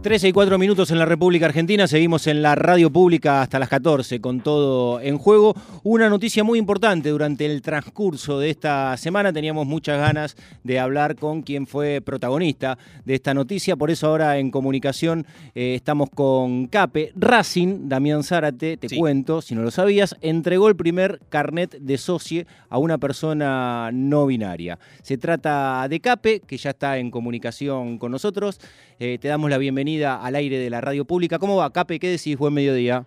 13 y 4 minutos en la República Argentina, seguimos en la radio pública hasta las 14 con todo en juego. Una noticia muy importante durante el transcurso de esta semana, teníamos muchas ganas de hablar con quien fue protagonista de esta noticia, por eso ahora en comunicación eh, estamos con Cape. Racing, Damián Zárate, te cuento, si no lo sabías, entregó el primer carnet de socie a una persona no binaria. Se trata de Cape, que ya está en comunicación con nosotros. Eh, te damos la bienvenida al aire de la radio pública. ¿Cómo va, Cape? ¿Qué decís? Buen mediodía.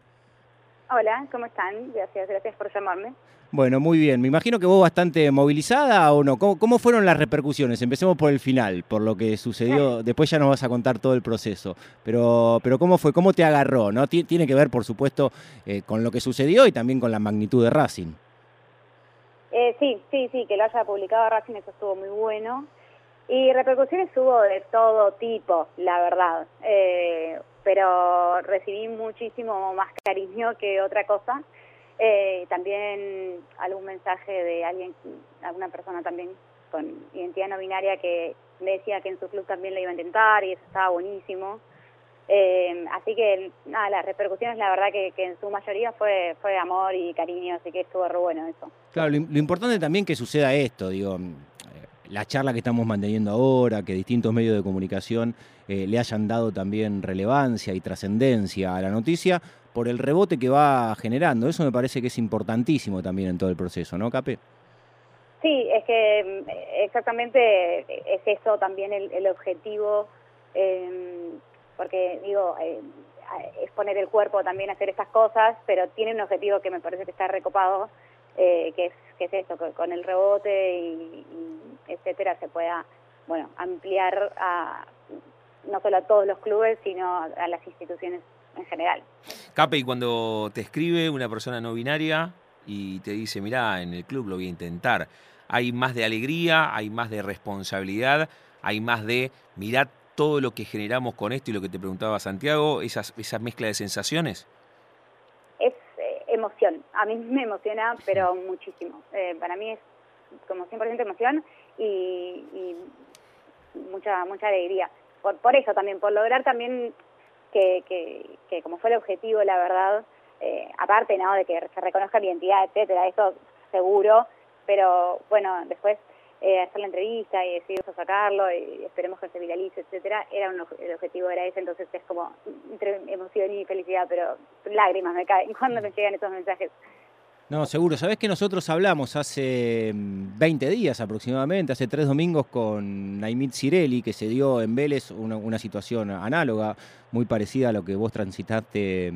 Hola, ¿cómo están? Gracias, gracias por llamarme. Bueno, muy bien. Me imagino que vos bastante movilizada o no. ¿Cómo, fueron las repercusiones? Empecemos por el final, por lo que sucedió. Después ya nos vas a contar todo el proceso. Pero, pero ¿cómo fue? ¿Cómo te agarró? ¿No? Tiene que ver, por supuesto, eh, con lo que sucedió y también con la magnitud de Racing. Eh, sí, sí, sí, que lo haya publicado Racing, eso estuvo muy bueno. Y repercusiones hubo de todo tipo, la verdad. Eh, pero recibí muchísimo más cariño que otra cosa. Eh, también algún mensaje de alguien, alguna persona también con identidad no binaria que me decía que en su club también lo iba a intentar y eso estaba buenísimo. Eh, así que nada, las repercusiones la verdad que, en su mayoría fue, fue amor y cariño, así que estuvo re bueno eso. Claro, lo, lo importante también que suceda esto, digo, la charla que estamos manteniendo ahora, que distintos medios de comunicación eh, le hayan dado también relevancia y trascendencia a la noticia por el rebote que va generando. Eso me parece que es importantísimo también en todo el proceso, ¿no, Cape? Sí, es que mm, exactamente es eso también el, objetivo, em, porque digo, eh, es poner el cuerpo también a hacer estas cosas, pero tiene un objetivo que me parece que está recopado, eh, que, es, que es eso, con el rebote y etcétera, se pueda bueno ampliar a no solo a todos los clubes, sino a las instituciones en general. Cape, y cuando te escribe una persona no binaria y te dice, mira, en el club lo voy a intentar, hay más de alegría, hay más de responsabilidad, hay más de, mirá todo lo que generamos con esto y lo que te preguntaba Santiago, esas, esa mezcla de sensaciones. Es eh, emoción, a mí me emociona, pero muchísimo. Eh, para mí es como 100% emoción y, mucha mucha alegría. Por, por eso también, por lograr también que, que, como fue el objetivo, la verdad, eh, aparte ¿no? de que se reconozca mi identidad, etcétera, eso seguro, pero bueno, después eh, hacer la entrevista y decidir sacarlo y esperemos que se viralice, etcétera, era el objetivo era ese, entonces es como entre emoción y felicidad, pero lágrimas me caen cuando me llegan esos mensajes. No, seguro. Sabés que nosotros hablamos hace 20 mm, días aproximadamente, hace tres domingos, con Naimit Cirelli, que se dio en Vélez una, situación análoga, muy parecida a lo que vos transitaste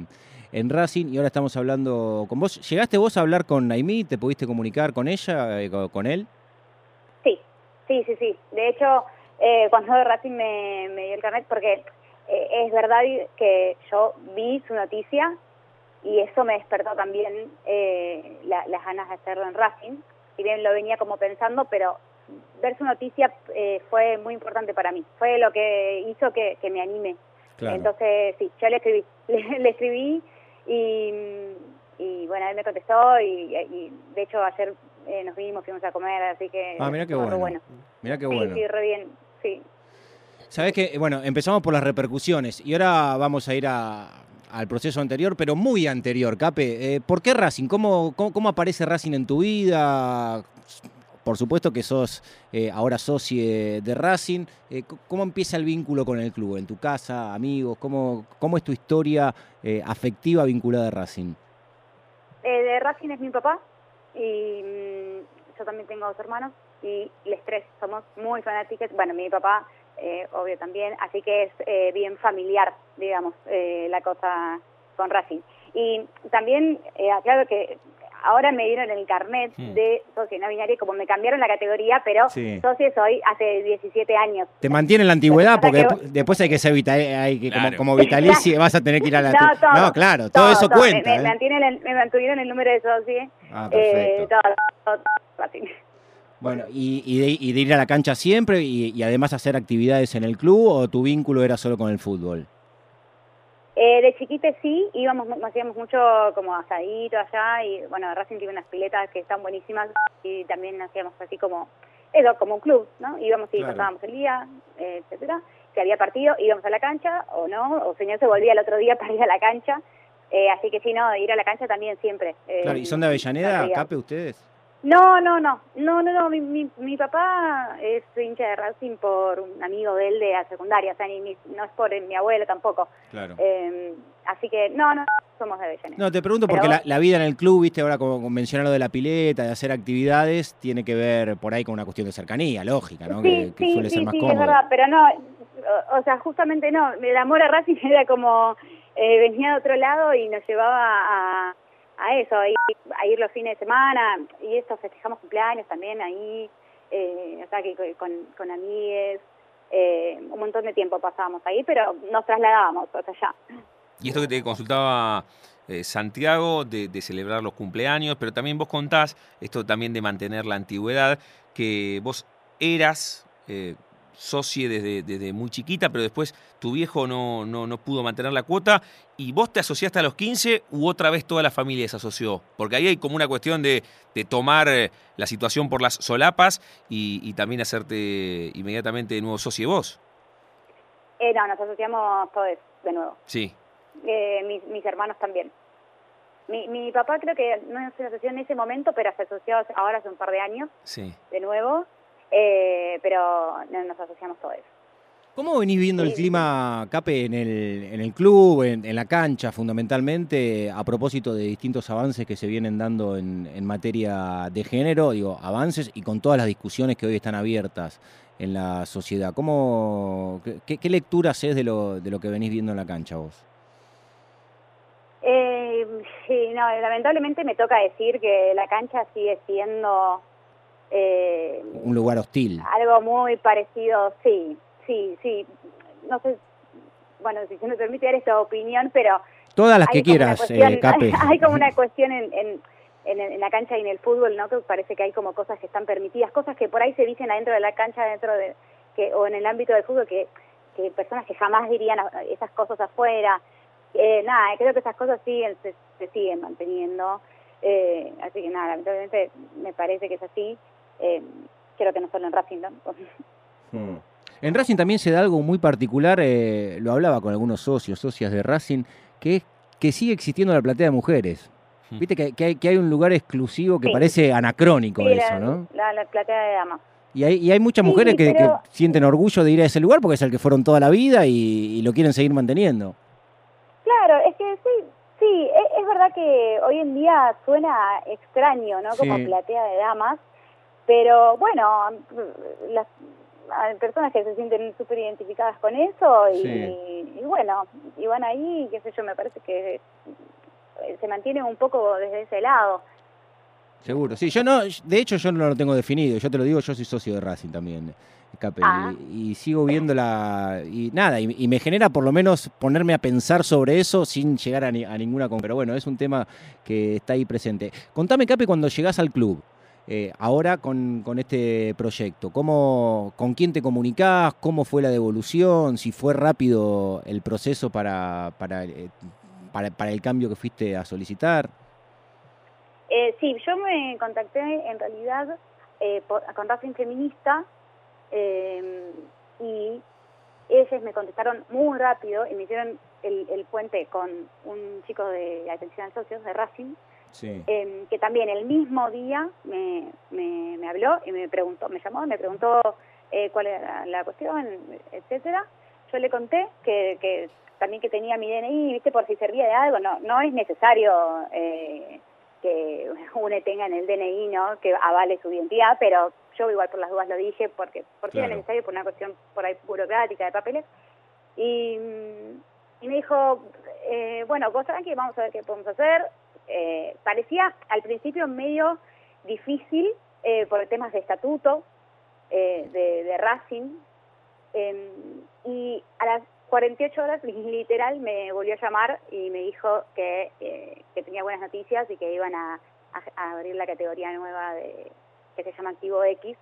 en Racing, y ahora estamos hablando con vos. ¿Llegaste vos a hablar con Naimit? ¿Te pudiste comunicar con ella, eh, con él? Sí, sí, sí, sí. De hecho, eh, cuando Racing me, dio el carnet, porque eh, es verdad que yo vi su noticia y eso me despertó también eh, las ganas de hacerlo en Racing. Si bien lo venía como pensando, pero ver su noticia eh, fue muy importante para mí. Fue lo que hizo que, me anime. Entonces, sí, yo le escribí, le, escribí y, bueno, él me contestó y, de hecho ayer eh, nos vimos, fuimos a comer, así que... Ah, mira qué bueno. Mira qué bueno. Sí, sí, re bien, sí. Sabes que, bueno, empezamos por las repercusiones y ahora vamos a ir a, al proceso anterior, pero muy anterior, Cape. Eh, ¿Por qué Racing? ¿Cómo, ¿Cómo, aparece Racing en tu vida? Por supuesto que sos eh, ahora socio de Racing. Eh, ¿Cómo empieza el vínculo con el club? ¿En tu casa, amigos? ¿Cómo, cómo es tu historia afectiva vinculada a Racing? de Racing es mi papá y mm, yo también tengo dos hermanos y los tres somos muy fanáticos. Bueno, mi papá eh, obvio también, así que es eh, bien familiar, digamos, eh, la cosa con Racing. Y también, aclaro que ahora me dieron el carnet hmm. de socio no binario, como me cambiaron la categoría, pero socio soy hace 17 años. Te mantiene la antigüedad porque después hay que ser hay que, como, vitalicio vas a tener que ir a la... No, claro, todo, eso cuenta. Me, me, mantuvieron el número de socio. Ah, perfecto. todo, bueno, y, de, ir a la cancha siempre y, además hacer actividades en el club o tu vínculo era solo con el fútbol? Eh, de chiquite sí, íbamos, hacíamos mucho como asadito allá y bueno, Racing tiene unas piletas que están buenísimas y también hacíamos así como, eso, como un club, ¿no? Íbamos y pasábamos el día, etcétera. si había partido, íbamos a la cancha o no, o señor se volvía el otro día para ir a la cancha. Eh, así que sí, no, ir a la cancha también siempre. Eh, claro, ¿y son de Avellaneda, Cape, ustedes? No, no, no, no, no, no. Mi, mi, mi, papá es hincha de Racing por un amigo de él de la secundaria, o sea, ni, no es por mi abuelo tampoco. Claro. Eh, así que no, no, somos de Avellaneda. No, te pregunto porque la, la, vida en el club, viste, ahora como mencionar lo de la pileta, de hacer actividades, tiene que ver por ahí con una cuestión de cercanía, lógica, ¿no? Sí, que, sí, suele sí, ser más sí, cómodo. es verdad, pero no, o, o sea, justamente no, el amor a Racing era como, eh, venía de otro lado y nos llevaba a a eso, a ir, los fines de semana, y esto festejamos cumpleaños también ahí, eh, o sea, que con, con amigues, eh, un montón de tiempo pasábamos ahí, pero nos trasladábamos hasta allá. Y esto que te consultaba eh, Santiago, de, de, celebrar los cumpleaños, pero también vos contás, esto también de mantener la antigüedad, que vos eras eh, socie desde, desde, muy chiquita, pero después tu viejo no, no, no, pudo mantener la cuota y vos te asociaste a los 15 u otra vez toda la familia se asoció. Porque ahí hay como una cuestión de, de tomar eh, la situación por las solapas y, y también hacerte inmediatamente de nuevo socio vos. Eh, no, nos asociamos todos de nuevo. Sí. Eh, mis, mis hermanos también. Mi, mi papá creo que no se asoció en ese momento, pero se asoció ahora hace un par de años. Sí. De nuevo. Eh, pero no, nos asociamos todos. ¿Cómo venís viendo el clima, Cape, en el, en el club, en, en, la cancha, fundamentalmente, a propósito de distintos avances que se vienen dando en, en, materia de género? Digo, avances y con todas las discusiones que hoy están abiertas en la sociedad. ¿Cómo, qué, qué lectura haces de lo, de lo que venís viendo en la cancha vos? Eh, sí, no, lamentablemente me toca decir que la cancha sigue siendo... Eh, un lugar hostil. Algo muy parecido, sí, sí, sí. No sé, bueno, si se me permite dar esta opinión, pero... Todas las que quieras, cuestión, eh, Cape. Hay como una cuestión en, en, en, en, la cancha y en el fútbol, ¿no? Que parece que hay como cosas que están permitidas, cosas que por ahí se dicen adentro de la cancha, dentro de... que o en el ámbito del fútbol, que, que personas que jamás dirían esas cosas afuera. Eh, nada, creo que esas cosas siguen, se, se siguen manteniendo. Eh, así que nada, lamentablemente me parece que es así. Eh, creo que no solo en Racing, ¿no? Hmm. En Racing también se da algo muy particular, eh, lo hablaba con algunos socios, socias de Racing, que es que sigue existiendo la platea de mujeres. Hmm. Viste que, que, hay, que hay un lugar exclusivo que Sí. parece anacrónico Sí, eso, la, ¿no? la, la platea de damas. Y hay, y hay muchas Sí, mujeres que, pero- que sienten orgullo de ir a ese lugar porque es el que fueron toda la vida y, y lo quieren seguir manteniendo. Claro, es que sí, sí, es, es verdad que hoy en día suena extraño, ¿no? Como Sí. platea de damas, pero bueno, las hay personas que se sienten súper identificadas con eso y, Sí. y bueno, y van ahí, qué sé yo, me parece que eh, se mantiene un poco desde ese lado. Seguro, sí. Yo no, de hecho yo no lo tengo definido. Yo te lo digo, yo soy socio de Racing también, Cape, Ah. y, y sigo viendo la y nada, y, y me genera por lo menos ponerme a pensar sobre eso sin llegar a, ni- a ninguna. Pero bueno, es un tema que está ahí presente. Contame, Cape, cuando llegás al club. Eh, ahora con, con este proyecto, ¿cómo, ¿con quién te comunicás? ¿Cómo fue la devolución? ¿Si fue rápido el proceso para, para, eh, para, el cambio que fuiste a solicitar? Eh, sí, yo me contacté en realidad eh, por- con Racing Feminista eh, y ellos me contestaron muy rápido y me hicieron el, el puente con un chico de atención a socios de Racing, Sí. eh, que también el mismo día me, me, me habló y me preguntó, me llamó, me preguntó eh, cuál era la cuestión, etcétera. Yo le conté que, que también que tenía mi DNI, viste, por si servía de algo, no, no es necesario eh, que uno tenga en el DNI, ¿no? Que avale su identidad, pero yo igual por las dudas lo dije porque porque era Claro. necesario por una cuestión por ahí burocrática de papeles. Y, y me dijo, eh, bueno, vos tranqui, vamos a ver qué podemos hacer. Eh, parecía al principio medio difícil eh, por temas de estatuto eh, de, de Racing. eh, y a las 48 horas, literal, me volvió a llamar y me dijo que, eh, que tenía buenas noticias y que iban a abrir la categoría nueva de que se llama Activo X,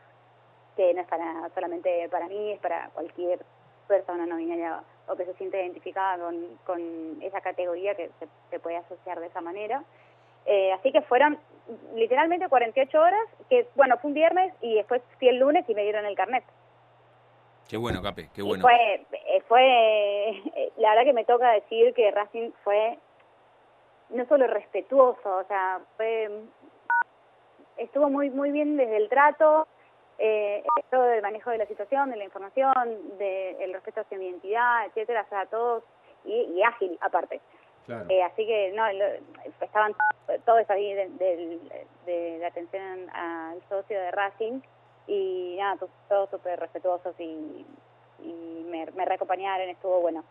que no es para, solamente para mí, es para cualquier persona no binaria o que se siente identificada con, con esa categoría que se, se puede asociar de esa manera. Eh, así que fueron literalmente 48 horas, que bueno, fue un viernes y después fui el lunes y me dieron el carnet. Qué bueno, Cape, qué bueno. fue, eh, fue, la verdad que me toca decir que Racing fue no solo respetuoso, o sea, fue, estuvo muy muy bien desde el trato, eh, todo el manejo de la situación, de la información, del respeto hacia mi identidad, etcétera, o sea, todo, y, ágil aparte. Eh, así que no, estaban todos ahí de, la atención al socio de Racing y nada, todos súper respetuosos y, me, me reacompañaron, estuvo bueno.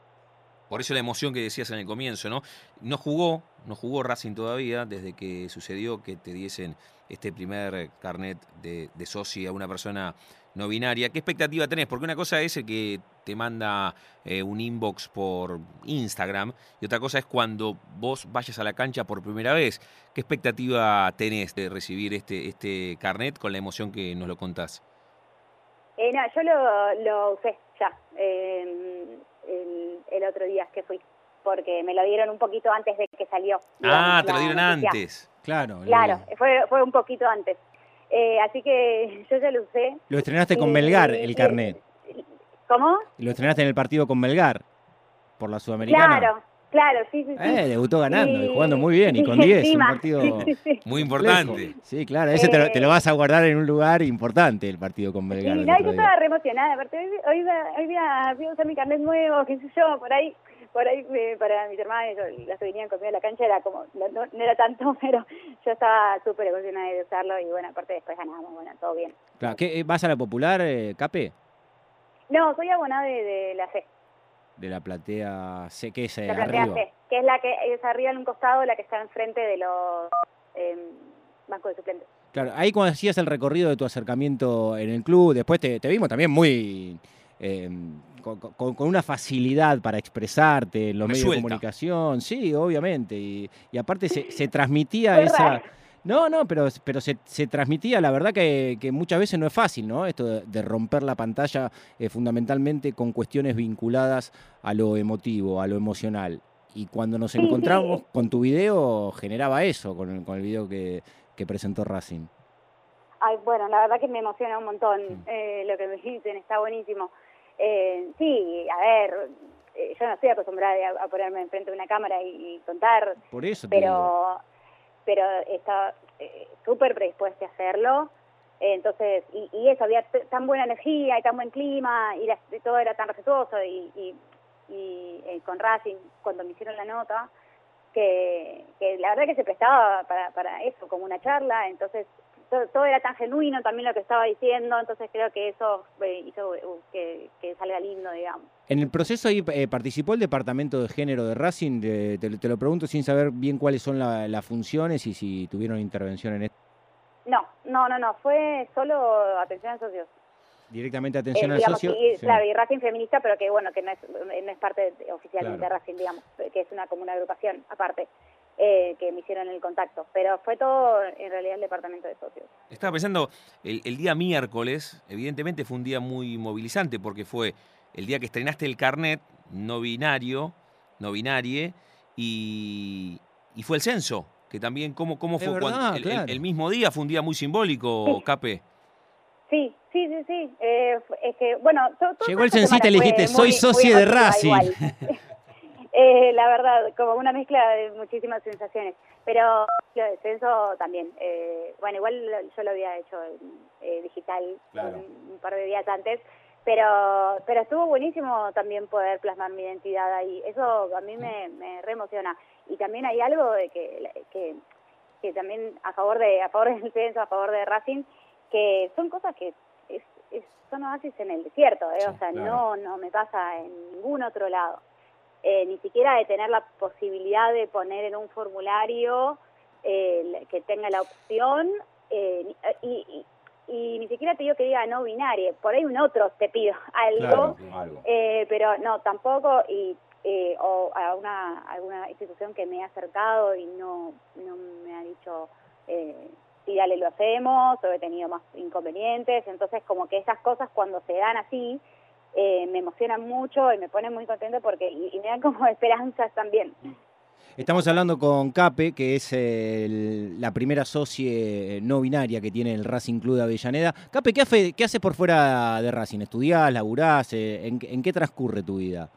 Por eso la emoción que decías en el comienzo, ¿no? No jugó, no jugó Racing todavía desde que sucedió que te diesen este primer carnet de, de socio a una persona no binaria. ¿Qué expectativa tenés? Porque una cosa es el que te manda eh, un inbox por Instagram y otra cosa es cuando vos vayas a la cancha por primera vez. ¿Qué expectativa tenés de recibir este, este carnet con la emoción que nos lo contás? Eh, no, yo lo, usé ya. Eh, el, otro día que fui, porque me lo dieron un poquito antes de que salió. ah, te lo dieron antes. Claro. Claro, fue, fue un poquito antes. Eh, así que yo ya lo usé. Lo estrenaste con Melgar, el carnet. ¿Cómo? Lo estrenaste en el partido con Melgar, por la Sudamericana. Claro, Claro, sí, sí. Eh, debutó ganando y jugando muy bien y con 10, un partido muy importante. Sí, claro, ese te, lo, vas a guardar en un lugar importante, el partido con Belgrano. Sí, no, yo estaba re emocionada, aparte hoy, hoy, hoy voy a usar mi carnet nuevo, qué sé yo, por ahí por ahí para mis hermanos, las que venían conmigo a la cancha era como, no, no, era tanto, pero yo estaba súper emocionada de usarlo y bueno, aparte después ganamos, bueno, todo bien. Claro, ¿qué, ¿Vas a la popular, eh, Cape? No, soy abonada de, de la C de la platea C, que es la platea C, que es la que es arriba en un costado, la que está enfrente de los eh, bancos de suplentes. Claro, ahí cuando hacías el recorrido de tu acercamiento en el club, después te, vimos también muy... Em, con, una facilidad para expresarte en los medios de comunicación, sí, obviamente, y, aparte se, se transmitía esa... No, no, pero, pero se, transmitía, la verdad que, muchas veces no es fácil, ¿no? Esto de, romper la pantalla eh, fundamentalmente con cuestiones vinculadas a lo emotivo, a lo emocional. Y cuando nos encontramos con tu video, generaba eso, con el, con el video que, presentó Racing. Ay, bueno, la verdad que me emociona un montón eh, lo que me dicen, está buenísimo. Eh, sí, a ver, yo no estoy acostumbrada a, ponerme enfrente de una cámara y, contar. Por eso. pero pero estaba eh, súper predispuesta a hacerlo. entonces, y, eso, había tan buena energía y tan buen clima y, todo era tan respetuoso y, y, eh, con Racing, cuando me hicieron la nota, que, que la verdad que se prestaba para, para eso, como una charla, entonces todo, era tan genuino también lo que estaba diciendo, entonces creo que eso eh, hizo uh, que, salga lindo, digamos. En el proceso ahí eh, participó el departamento de género de Racing, te, lo pregunto sin saber bien cuáles son las funciones y si tuvieron intervención en esto. No, no, no, no, fue solo atención a socios. Directamente atención eh, al socio. Claro, y Racing feminista, pero que bueno, que no es, no es parte oficialmente de Racing, digamos, que es una como una agrupación aparte. Eh, que me hicieron el contacto. Pero fue todo en realidad el departamento de socios. Estaba pensando, el, día miércoles, evidentemente fue un día muy movilizante porque fue el día que estrenaste el carnet no binario, no binarie, y, fue el censo, que también, ¿cómo, cómo fue? el, mismo día fue un día muy simbólico, Cape. Sí, sí, sí, sí. Eh, es que, bueno, Llegó el censito y le dijiste, soy socio de Racing. Eh, la verdad, como una mezcla de muchísimas sensaciones. Pero lo de censo también. Eh, bueno, igual yo lo había hecho eh, digital un, par de días antes, pero pero estuvo buenísimo también poder plasmar mi identidad ahí. Eso a mí me, me re emociona. Y también hay algo de que, que, que también a favor de a favor del censo, a favor de Racing, que son cosas que es, es, son oasis en el desierto, ¿eh? o sea, no no me pasa en ningún otro lado. Eh, ni siquiera de tener la posibilidad de poner en un formulario eh, que tenga la opción eh, y, ni siquiera te digo que diga no binario, por ahí un otro te pido algo, pero no, tampoco y o a una alguna institución que me ha acercado y no, no me ha dicho eh, sí, dale, lo hacemos, o he tenido más inconvenientes, entonces como que esas cosas cuando se dan así, eh, me emocionan mucho y me ponen muy contento porque y, me dan como esperanzas también. Estamos hablando con Cape, que es el- la primera socie no binaria que tiene el Racing Club de Avellaneda. Cape, ¿qué, hace, qué haces por fuera de Racing? ¿Estudiás, laburás? Eh, ¿En, en qué transcurre tu vida?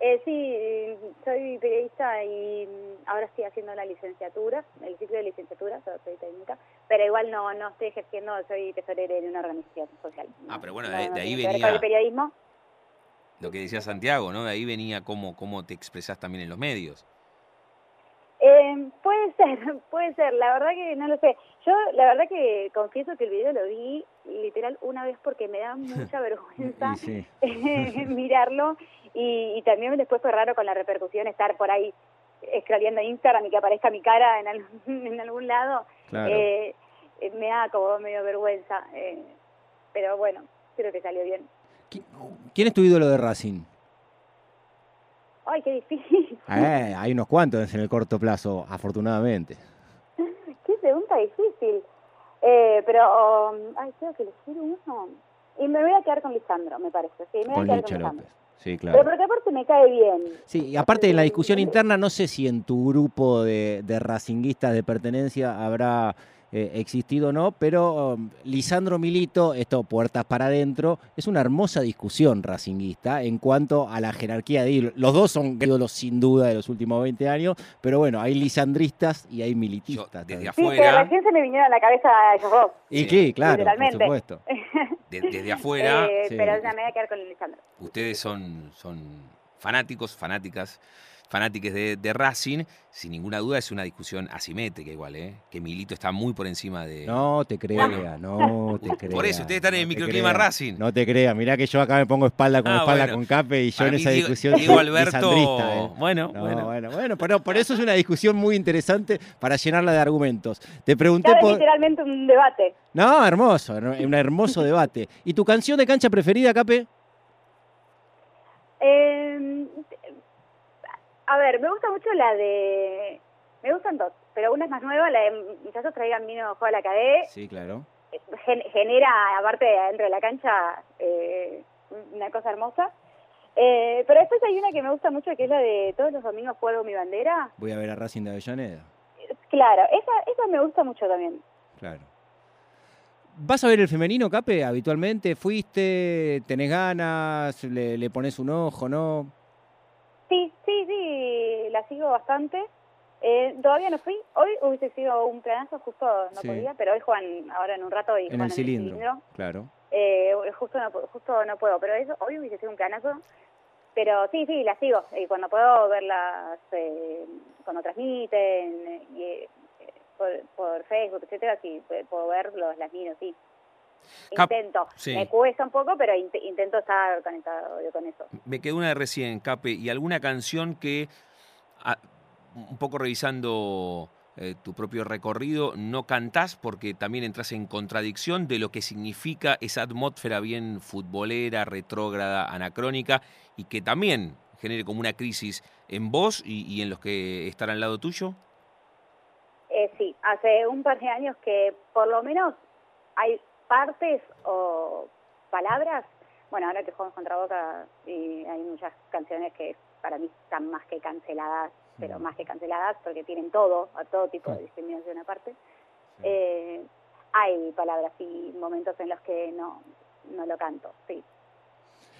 Eh, sí, soy periodista y mm, ahora estoy haciendo la licenciatura, el ciclo de licenciatura, soy técnica, pero igual no no estoy ejerciendo, soy tesorera de una organización social. Ah, pero bueno, no- de- no de ahí venía- el periodismo. Lo que decía Santiago, ¿no? De ahí venía cómo, cómo te expresás también en los medios. Eh, puede ser, puede ser, la verdad que no lo sé. Yo la verdad que confieso que el video lo vi literal una vez porque me da mucha vergüenza sí. mirarlo y, y también después fue raro con la repercusión estar por ahí scrolleando Instagram y que aparezca mi cara en, algún- en algún lado. Claro. Eh, eh, me da como medio vergüenza, eh, pero bueno, creo que salió bien. ¿Qui- ¿Quién es tu ídolo de Racing? Ay, qué difícil. Eh, hay unos cuantos en el corto plazo, afortunadamente. Qué pregunta difícil. Eh, pero, um, ay, tengo que elegir uno. Y me voy a quedar con Lisandro, me parece. Sí, me voy Con a quedar con. López. Sí, Pero claro. porque aparte me cae bien. Sí, y aparte de la discusión interna, no sé si en tu grupo de, de racinguistas de pertenencia habrá eh, existido o no, pero um, Lisandro Milito, esto puertas para adentro, es una hermosa discusión racinguista en cuanto a la jerarquía de ídolos. Los dos son ídolos sin duda de los últimos 20 años, pero bueno, hay lisandristas y hay Yo, militistas. desde también. Sí, pero afuera, recién se me vinieron a la cabeza esos dos. y Sí, sí, claro, por supuesto. de- desde afuera, Eh, sí. Pero ya me voy a quedar con Lisandro. ustedes son, son fanáticos, fanáticas, fanáticos de, de Racing. Sin ninguna duda es una discusión asimétrica igual, ¿eh? Que Milito está muy por encima de... No te creas, no te creas. Por eso, ustedes están en el no microclima. Racing. No te creas, mirá que yo acá me pongo espalda con Ah, espalda bueno. con Cape y yo Para en esa Diego- discusión Diego Alberto, ¿eh? bueno, No, bueno. bueno, bueno, pero por eso es una discusión muy interesante para llenarla de argumentos. Te pregunté por... literalmente un debate. No, hermoso, un hermoso debate. ¿Y tu canción de cancha preferida, Cape? Eh, a ver, me gusta mucho la de... Me gustan dos, pero una es más nueva, la de Muchachos traigan vino juego a la cadena. Sí, claro. gen- genera, aparte de adentro de la cancha, eh, una cosa hermosa. Eh, pero después hay una que me gusta mucho, que es la de todos los domingos juego mi bandera. Voy a ver a Racing de Avellaneda. Claro, esa, esa me gusta mucho también. Claro. ¿Vas a ver el femenino, Cape, habitualmente? ¿Fuiste? ¿Tenés ganas? ¿Le, le pones un ojo, no? Sí, sí, sí, la sigo bastante. Eh, todavía no fui. Hoy hubiese sido un planazo, justo no Sí. podía, pero hoy juegan ahora en un rato y En juegan el cilindro. Claro. Eh, justo, no, justo no puedo, pero eso hoy hubiese sido un planazo. Pero sí, sí, las sigo. Y cuando puedo verlas, eh, cuando transmiten, eh, y, eh, por, por Facebook, etcétera, sí, pu- puedo verlos, las miro, sí. Cap- Intento. sí. Me cuesta un poco, pero int- intento estar conectado yo con eso. Me quedó una de recién, Cape, y alguna canción que, ah, un poco revisando eh, tu propio recorrido, no cantás porque también entras en contradicción de lo que significa esa atmósfera bien futbolera, retrógrada, anacrónica, y que también genere como una crisis en vos y, y en los que están al lado tuyo. Eh, sí, hace un par de años que por lo menos hay partes o palabras, bueno, ahora que jugamos contra Boca y hay muchas canciones que para mí están más que canceladas, pero Mm. más que canceladas porque tienen todo, a todo tipo de discriminación aparte. Eh, hay palabras y momentos en los que no, no lo canto, sí.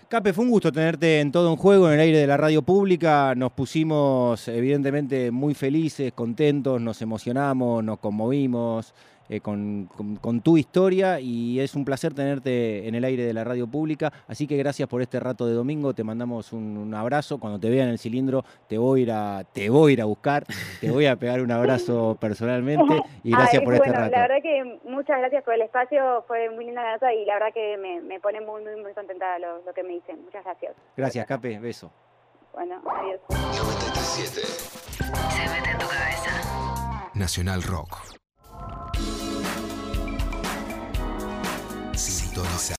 Cape, fue un gusto tenerte en todo un juego en el aire de la radio pública. Nos pusimos evidentemente muy felices, contentos, nos emocionamos, nos conmovimos eh, con, con- con tu historia y es un placer tenerte en el aire de la radio pública. Así que gracias por este rato de domingo. Te mandamos un, un abrazo. Cuando te vea en el cilindro te voy a ir a, te voy a, ir a buscar, te voy a pegar un abrazo personalmente y gracias Ay, por bueno, este rato. la verdad que muchas gracias por el espacio, fue muy linda la nota y la verdad que me, me pone muy, muy, muy contenta lo, lo que me dicen. Muchas gracias. Gracias, Cape. Beso. Bueno, adiós. 937 Se mete en tu cabeza. Nacional Rock. Sintoniza.